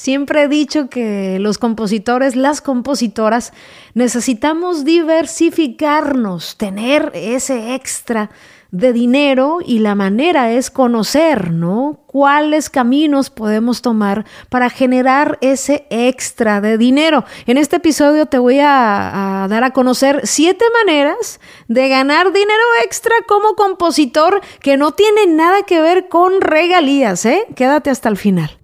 Siempre he dicho que los compositores, las compositoras, necesitamos diversificarnos, tener ese extra de dinero y la manera es conocer, ¿no? Cuáles caminos podemos tomar para generar ese extra de dinero. En este episodio te voy a, dar a conocer siete maneras de ganar dinero extra como compositor que no tiene nada que ver con regalías, ¿eh? Quédate hasta el final.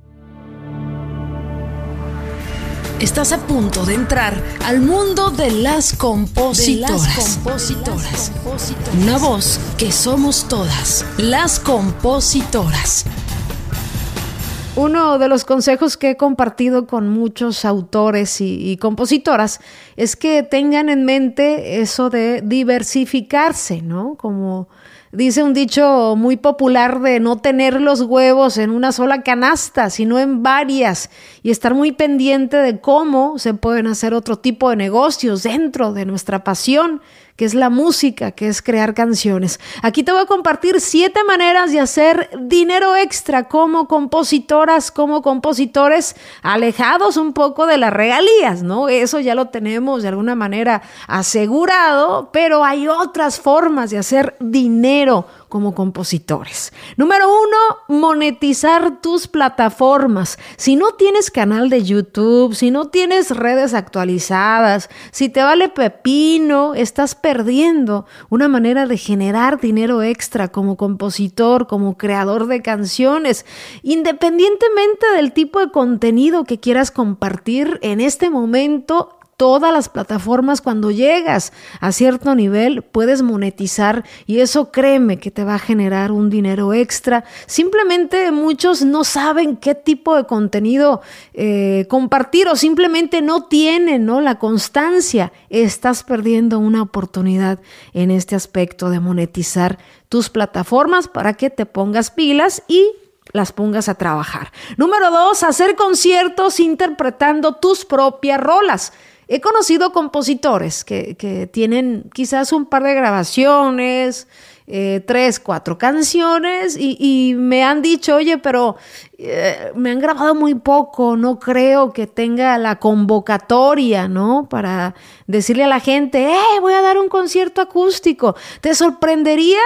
Estás a punto de entrar al mundo de las compositoras. De las compositoras. Una voz que somos todas, las compositoras. Uno de los consejos que he compartido con muchos autores y, y, compositoras es que tengan en mente eso de diversificarse, ¿no? Como Dice un dicho muy popular de no tener los huevos en una sola canasta, sino en varias, y estar muy pendiente de cómo se pueden hacer otro tipo de negocios dentro de nuestra pasión que es la música, que es crear canciones. Aquí te voy a compartir siete maneras de hacer dinero extra como compositoras, como compositores, alejados un poco de las regalías, ¿no? Eso ya lo tenemos de alguna manera asegurado, pero hay otras formas de hacer dinero como compositores. Número uno, monetizar tus plataformas. Si no tienes canal de YouTube, si no tienes redes actualizadas, si te vale pepino, estás perdiendo una manera de generar dinero extra como compositor, como creador de canciones, independientemente del tipo de contenido que quieras compartir en este momento todas las plataformas, cuando llegas a cierto nivel, puedes monetizar y eso créeme que te va a generar un dinero extra. Simplemente muchos no saben qué tipo de contenido eh, compartir o simplemente no tienen ¿no? la constancia. Estás perdiendo una oportunidad en este aspecto de monetizar tus plataformas para que te pongas pilas y las pongas a trabajar. Número dos, hacer conciertos interpretando tus propias rolas. He conocido compositores que, que tienen quizás un par de grabaciones, eh, tres, cuatro canciones y, me han dicho, oye, pero eh, me han grabado muy poco, no creo que tenga la convocatoria, ¿no? Para decirle a la gente, eh, voy a dar un concierto acústico. Te sorprendería,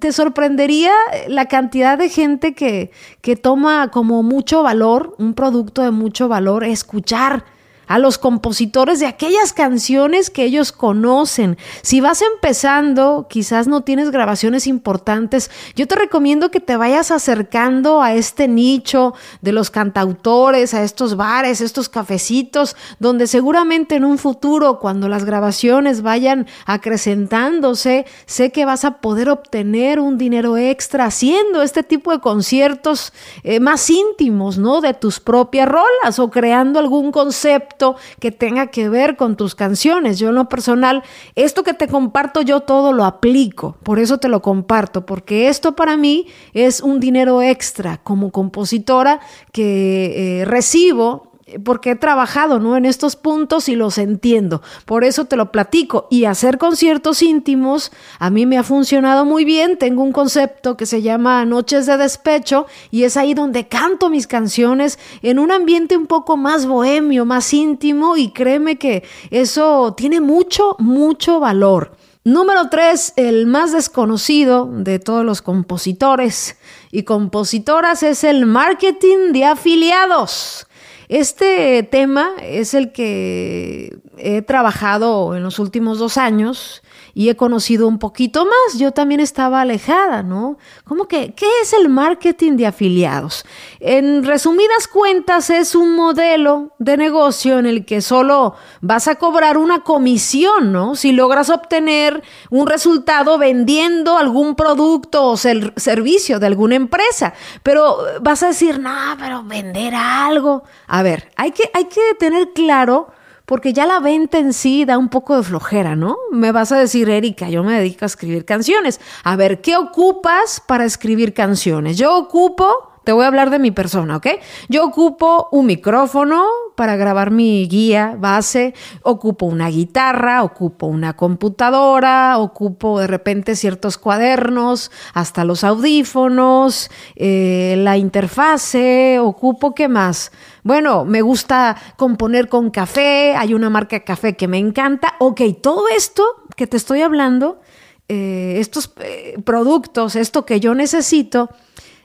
te sorprendería la cantidad de gente que, que toma como mucho valor, un producto de mucho valor, escuchar a los compositores de aquellas canciones que ellos conocen. Si vas empezando, quizás no tienes grabaciones importantes, yo te recomiendo que te vayas acercando a este nicho de los cantautores, a estos bares, estos cafecitos, donde seguramente en un futuro, cuando las grabaciones vayan acrecentándose, sé que vas a poder obtener un dinero extra haciendo este tipo de conciertos eh, más íntimos, ¿no? De tus propias rolas o creando algún concepto que tenga que ver con tus canciones. Yo en lo personal, esto que te comparto yo todo lo aplico, por eso te lo comparto, porque esto para mí es un dinero extra como compositora que eh, recibo porque he trabajado ¿no? en estos puntos y los entiendo. Por eso te lo platico. Y hacer conciertos íntimos a mí me ha funcionado muy bien. Tengo un concepto que se llama Noches de Despecho y es ahí donde canto mis canciones en un ambiente un poco más bohemio, más íntimo y créeme que eso tiene mucho, mucho valor. Número tres, el más desconocido de todos los compositores y compositoras es el marketing de afiliados. Este tema es el que he trabajado en los últimos dos años y he conocido un poquito más. Yo también estaba alejada, ¿no? ¿Cómo que qué es el marketing de afiliados? En resumidas cuentas es un modelo de negocio en el que solo vas a cobrar una comisión, ¿no? Si logras obtener un resultado vendiendo algún producto o ser servicio de alguna empresa, pero vas a decir, "No, pero vender algo." A ver, hay que hay que tener claro porque ya la venta en sí da un poco de flojera, ¿no? Me vas a decir, Erika, yo me dedico a escribir canciones. A ver, ¿qué ocupas para escribir canciones? Yo ocupo te voy a hablar de mi persona, ¿ok? Yo ocupo un micrófono para grabar mi guía base, ocupo una guitarra, ocupo una computadora, ocupo de repente ciertos cuadernos, hasta los audífonos, eh, la interfase, ocupo qué más. Bueno, me gusta componer con café, hay una marca de café que me encanta. Ok, todo esto que te estoy hablando, eh, estos eh, productos, esto que yo necesito,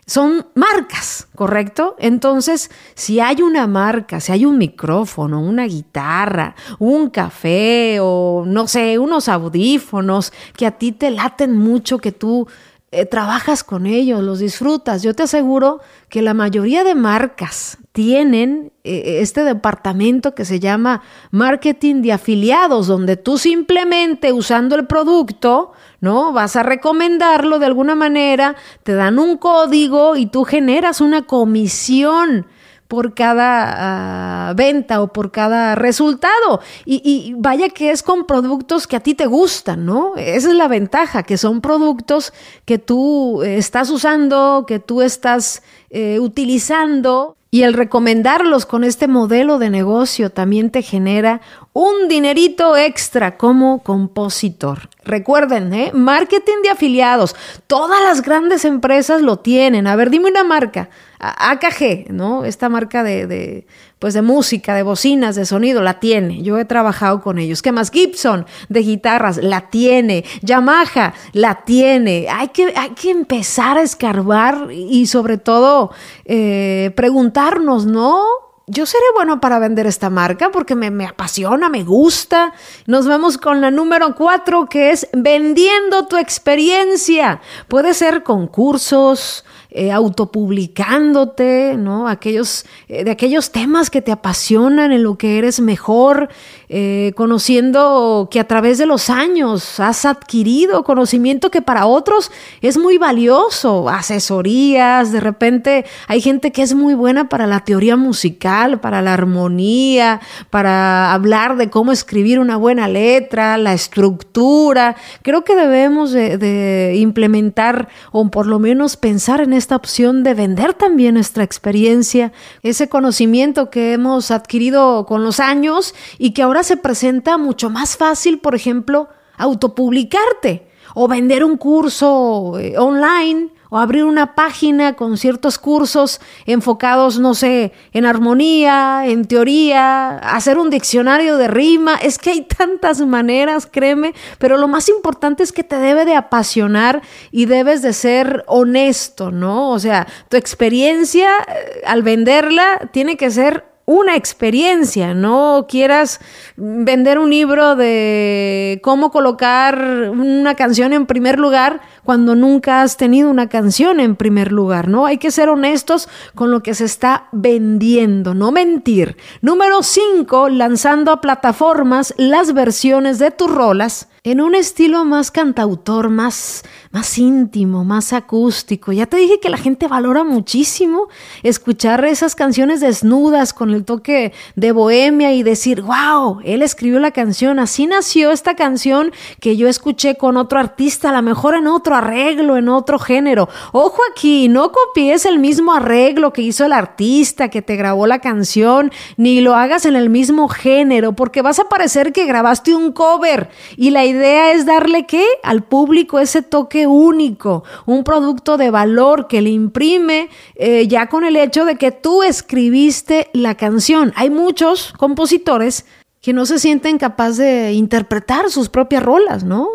son marcas, ¿correcto? Entonces, si hay una marca, si hay un micrófono, una guitarra, un café o no sé, unos audífonos que a ti te laten mucho, que tú eh, trabajas con ellos, los disfrutas, yo te aseguro que la mayoría de marcas tienen eh, este departamento que se llama marketing de afiliados, donde tú simplemente usando el producto, ¿no? Vas a recomendarlo de alguna manera, te dan un código y tú generas una comisión por cada ah, venta o por cada resultado. Y, vaya que es con productos que a ti te gustan, ¿no? Esa es la ventaja, que son productos que tú eh, estás usando, que tú estás eh, utilizando. Y el recomendarlos con este modelo de negocio también te genera un dinerito extra como compositor. Recuerden, ¿eh? marketing de afiliados. Todas las grandes empresas lo tienen. A ver, dime una marca. AKG, ¿no? Esta marca de, pues de música, de bocinas, de sonido, la tiene. Yo he trabajado con ellos. ¿Qué más? Gibson, de guitarras, la tiene. Yamaha, la tiene. Hay que, hay que empezar a escarbar y sobre todo eh, preguntarnos, ¿no? yo seré bueno para vender esta marca porque me, me, apasiona, me gusta. Nos vamos con la número cuatro que es vendiendo tu experiencia. Puede ser concursos, eh, autopublicándote, ¿no? Aquellos, eh, de aquellos temas que te apasionan, en lo que eres mejor, eh, conociendo que a través de los años has adquirido conocimiento que para otros es muy valioso, asesorías, de repente hay gente que es muy buena para la teoría musical, para la armonía, para hablar de cómo escribir una buena letra, la estructura. Creo que debemos de, implementar o por lo menos pensar en esta opción de vender también nuestra experiencia, ese conocimiento que hemos adquirido con los años y que ahora se presenta mucho más fácil, por ejemplo, autopublicarte o vender un curso eh, online o abrir una página con ciertos cursos enfocados, no sé, en armonía, en teoría, hacer un diccionario de rima. Es que hay tantas maneras, créeme, pero lo más importante es que te debe de apasionar y debes de ser honesto, ¿no? O sea, tu experiencia eh, al venderla tiene que ser una experiencia, no quieras vender un libro de cómo colocar una canción en primer lugar cuando nunca has tenido una canción en primer lugar, ¿no? Hay que ser honestos con lo que se está vendiendo, no mentir. Número 5, lanzando a plataformas las versiones de tus rolas en un estilo más cantautor, más, más íntimo, más acústico. Ya te dije que la gente valora muchísimo escuchar esas canciones desnudas con el toque de bohemia y decir, wow, él escribió la canción, así nació esta canción que yo escuché con otro artista, a lo mejor en otro arreglo, en otro género. Ojo aquí, no copies el mismo arreglo que hizo el artista que te grabó la canción, ni lo hagas en el mismo género, porque vas a parecer que grabaste un cover y la idea es darle qué? Al público ese toque único, un producto de valor que le imprime eh, ya con el hecho de que tú escribiste la canción. Hay muchos compositores que no se sienten capaces de interpretar sus propias rolas, ¿no?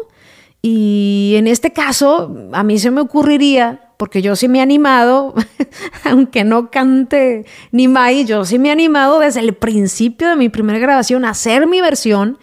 Y en este caso, a mí se me ocurriría, porque yo sí me he animado, aunque no cante ni Mai, yo sí me he animado desde el principio de mi primera grabación a hacer mi versión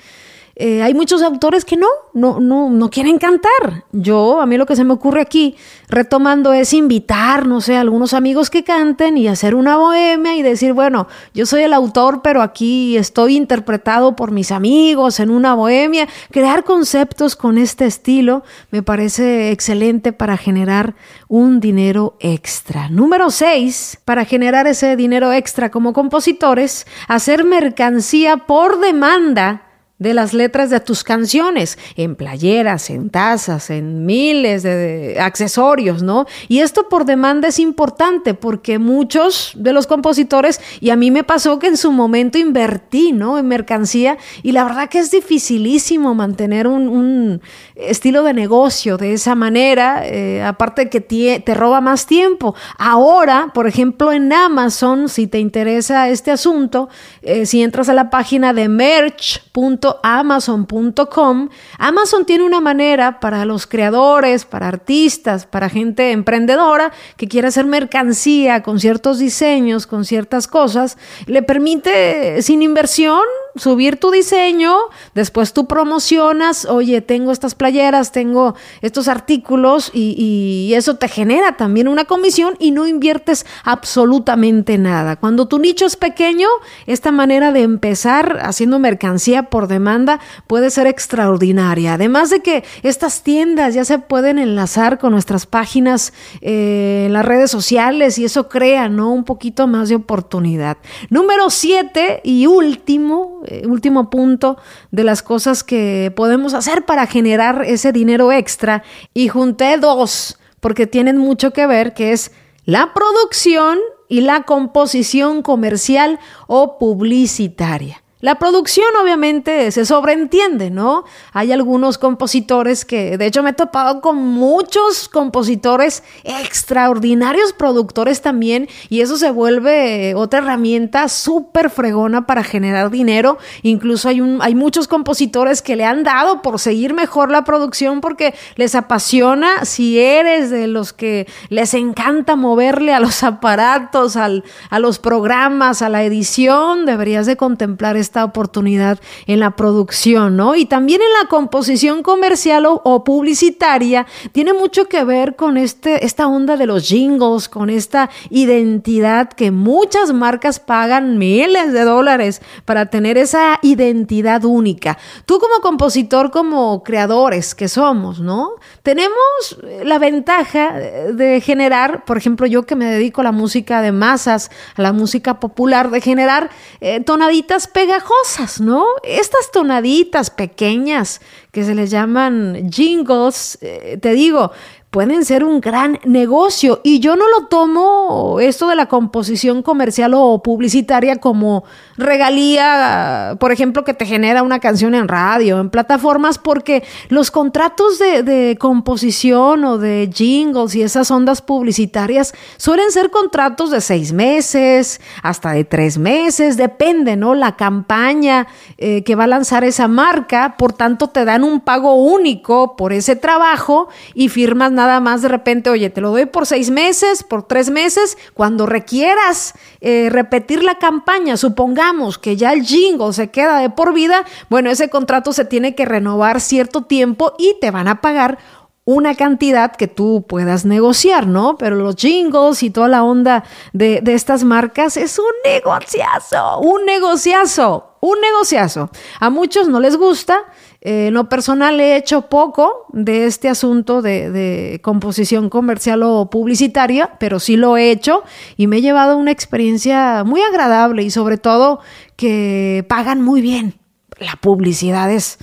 eh, hay muchos autores que no, no, no, no quieren cantar. Yo, a mí lo que se me ocurre aquí, retomando, es invitar, no sé, a algunos amigos que canten y hacer una bohemia y decir, bueno, yo soy el autor, pero aquí estoy interpretado por mis amigos en una bohemia. Crear conceptos con este estilo me parece excelente para generar un dinero extra. Número 6, para generar ese dinero extra como compositores, hacer mercancía por demanda de las letras de tus canciones, en playeras, en tazas, en miles de, accesorios, ¿no? Y esto por demanda es importante porque muchos de los compositores, y a mí me pasó que en su momento invertí, ¿no? En mercancía y la verdad que es dificilísimo mantener un, estilo de negocio de esa manera, eh, aparte que te roba más tiempo. Ahora, por ejemplo, en Amazon, si te interesa este asunto, eh, si entras a la página de merch.com, amazon.com, Amazon tiene una manera para los creadores, para artistas, para gente emprendedora que quiere hacer mercancía con ciertos diseños, con ciertas cosas, le permite sin inversión subir tu diseño, después tú promocionas, oye, tengo estas playeras, tengo estos artículos y, eso te genera también una comisión y no inviertes absolutamente nada. Cuando tu nicho es pequeño, esta manera de empezar haciendo mercancía por demanda puede ser extraordinaria. Además de que estas tiendas ya se pueden enlazar con nuestras páginas eh, las redes sociales y eso crea, ¿no? Un poquito más de oportunidad. Número siete y último, último punto de las cosas que podemos hacer para generar ese dinero extra. Y junté dos, porque tienen mucho que ver, que es la producción y la composición comercial o publicitaria. La producción obviamente se sobreentiende, ¿no? Hay algunos compositores que, de hecho me he topado con muchos compositores extraordinarios productores también y eso se vuelve otra herramienta súper fregona para generar dinero. Incluso hay, un, hay muchos compositores que le han dado por seguir mejor la producción porque les apasiona. Si eres de los que les encanta moverle a los aparatos, al, a los programas, a la edición, deberías de contemplar esta oportunidad en la producción, ¿no? Y también en la composición comercial o, publicitaria, tiene mucho que ver con este, esta onda de los jingles, con esta identidad que muchas marcas pagan miles de dólares para tener esa identidad única. Tú como compositor, como creadores que somos, ¿no? Tenemos la ventaja de generar, por ejemplo, yo que me dedico a la música de masas, a la música popular, de generar eh, tonaditas pegadas pegajosas, ¿no? Estas tonaditas pequeñas que se les llaman jingles, eh, te digo, pueden ser un gran negocio. Y yo no lo tomo esto de la composición comercial o publicitaria como regalía, por ejemplo, que te genera una canción en radio, en plataformas, porque los contratos de, composición o de jingles y esas ondas publicitarias suelen ser contratos de seis meses, hasta de tres meses, depende, ¿no? La campaña eh, que va a lanzar esa marca, por tanto te dan un pago único por ese trabajo y firmas nada más de repente, oye, te lo doy por seis meses, por tres meses, cuando requieras eh, repetir la campaña, supongamos que ya el jingle se queda de por vida, bueno, ese contrato se tiene que renovar cierto tiempo y te van a pagar una cantidad que tú puedas negociar, ¿no? Pero los jingles y toda la onda de, de estas marcas es un negociazo, un negociazo, un negociazo. A muchos no les gusta, eh, en lo personal he hecho poco de este asunto de, composición comercial o publicitaria, pero sí lo he hecho y me he llevado una experiencia muy agradable y sobre todo que pagan muy bien. La publicidad es,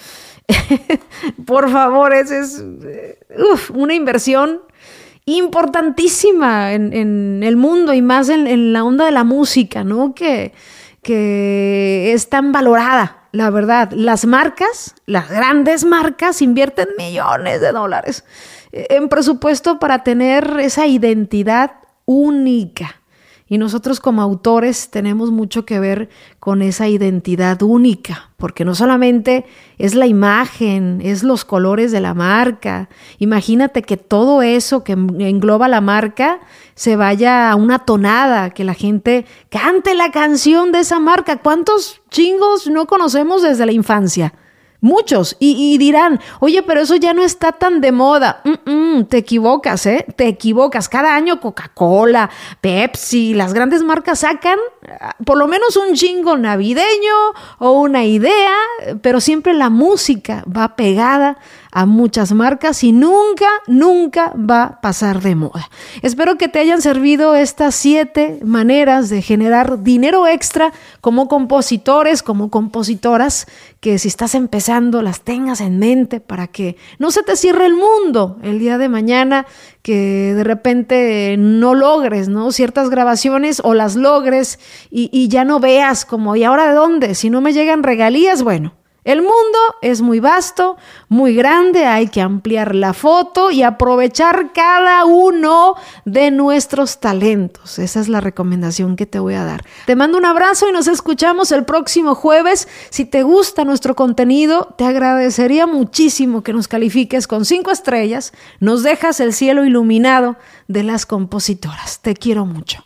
por favor, es, es eh, una inversión importantísima en, el mundo y más en, la onda de la música, ¿no? Que es tan valorada la verdad, las marcas, las grandes marcas invierten millones de dólares en presupuesto para tener esa identidad única. Y nosotros como autores tenemos mucho que ver con esa identidad única, porque no solamente es la imagen, es los colores de la marca. Imagínate que todo eso que engloba la marca se vaya a una tonada, que la gente cante la canción de esa marca. ¿Cuántos chingos no conocemos desde la infancia? Muchos. Y, dirán, oye, pero eso ya no está tan de moda. te equivocas, ¿eh? Te equivocas. Cada año Coca-Cola, Pepsi, las grandes marcas sacan ah, por lo menos un jingo navideño o una idea, pero siempre la música va pegada a muchas marcas y nunca, nunca va a pasar de moda. Espero que te hayan servido estas siete maneras de generar dinero extra como compositores, como compositoras, que si estás empezando las tengas en mente para que no se te cierre el mundo el día de mañana, que de repente no logres, ¿no? Ciertas grabaciones o las logres y, y ya no veas como, ¿y ahora de dónde? Si no me llegan regalías, bueno el mundo es muy vasto, muy grande, hay que ampliar la foto y aprovechar cada uno de nuestros talentos. Esa es la recomendación que te voy a dar. Te mando un abrazo y nos escuchamos el próximo jueves. Si te gusta nuestro contenido, te agradecería muchísimo que nos califiques con cinco estrellas, nos dejas el cielo iluminado de las compositoras. Te quiero mucho.